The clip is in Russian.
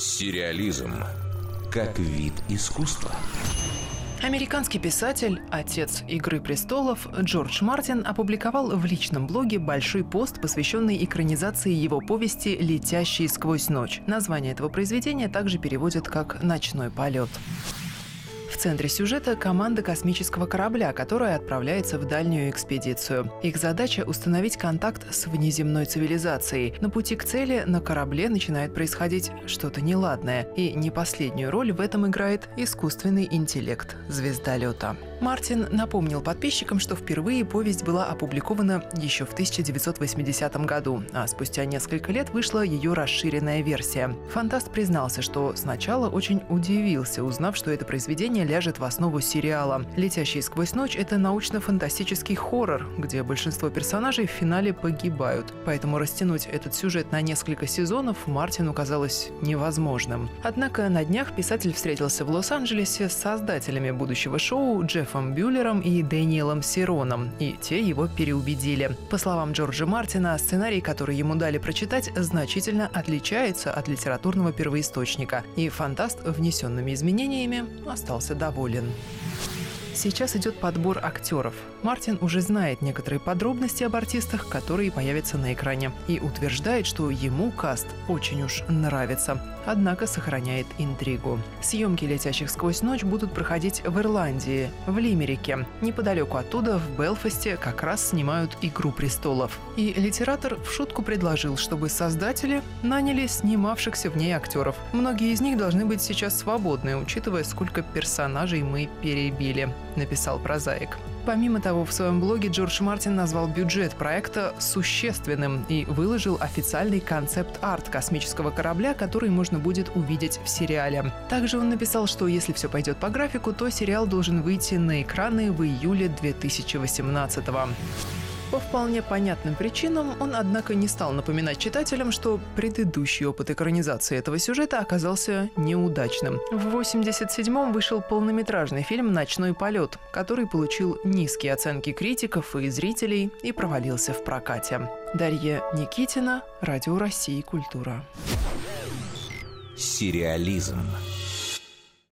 Сериализм как вид искусства. Американский писатель, отец «Игры престолов» Джордж Мартин опубликовал в личном блоге большой пост, посвященный экранизации его повести «Летящий сквозь ночь». Название этого произведения также переводят как «Ночной полет» центре сюжета команда космического корабля, которая отправляется в дальнюю экспедицию. Их задача – установить контакт с внеземной цивилизацией. На пути к цели на корабле начинает происходить что-то неладное, и не последнюю роль в этом играет искусственный интеллект – звездолета. Мартин напомнил подписчикам, что впервые повесть была опубликована еще в 1980 году, а спустя несколько лет вышла ее расширенная версия. Фантаст признался, что сначала очень удивился, узнав, что это произведение ляжет в основу сериала. «Летящий сквозь ночь» — это научно-фантастический хоррор, где большинство персонажей в финале погибают. Поэтому растянуть этот сюжет на несколько сезонов Мартину казалось невозможным. Однако на днях писатель встретился в Лос-Анджелесе с создателями будущего шоу Джефф Джеффом Бюллером и Дэниелом Сироном, и те его переубедили. По словам Джорджа Мартина, сценарий, который ему дали прочитать, значительно отличается от литературного первоисточника, и фантаст внесенными изменениями остался доволен. Сейчас идет подбор актеров. Мартин уже знает некоторые подробности об артистах, которые появятся на экране, и утверждает, что ему каст очень уж нравится, однако сохраняет интригу. Съемки «Летящих сквозь ночь» будут проходить в Ирландии, в Лимерике. Неподалеку оттуда, в Белфасте, как раз снимают «Игру престолов». И литератор в шутку предложил, чтобы создатели наняли снимавшихся в ней актеров. Многие из них должны быть сейчас свободны, учитывая, сколько персонажей мы перебили написал прозаик. Помимо того, в своем блоге Джордж Мартин назвал бюджет проекта существенным и выложил официальный концепт-арт космического корабля, который можно будет увидеть в сериале. Также он написал, что если все пойдет по графику, то сериал должен выйти на экраны в июле 2018 года. По вполне понятным причинам он, однако, не стал напоминать читателям, что предыдущий опыт экранизации этого сюжета оказался неудачным. В 87-м вышел полнометражный фильм «Ночной полет», который получил низкие оценки критиков и зрителей и провалился в прокате. Дарья Никитина, Радио России «Культура». Сериализм.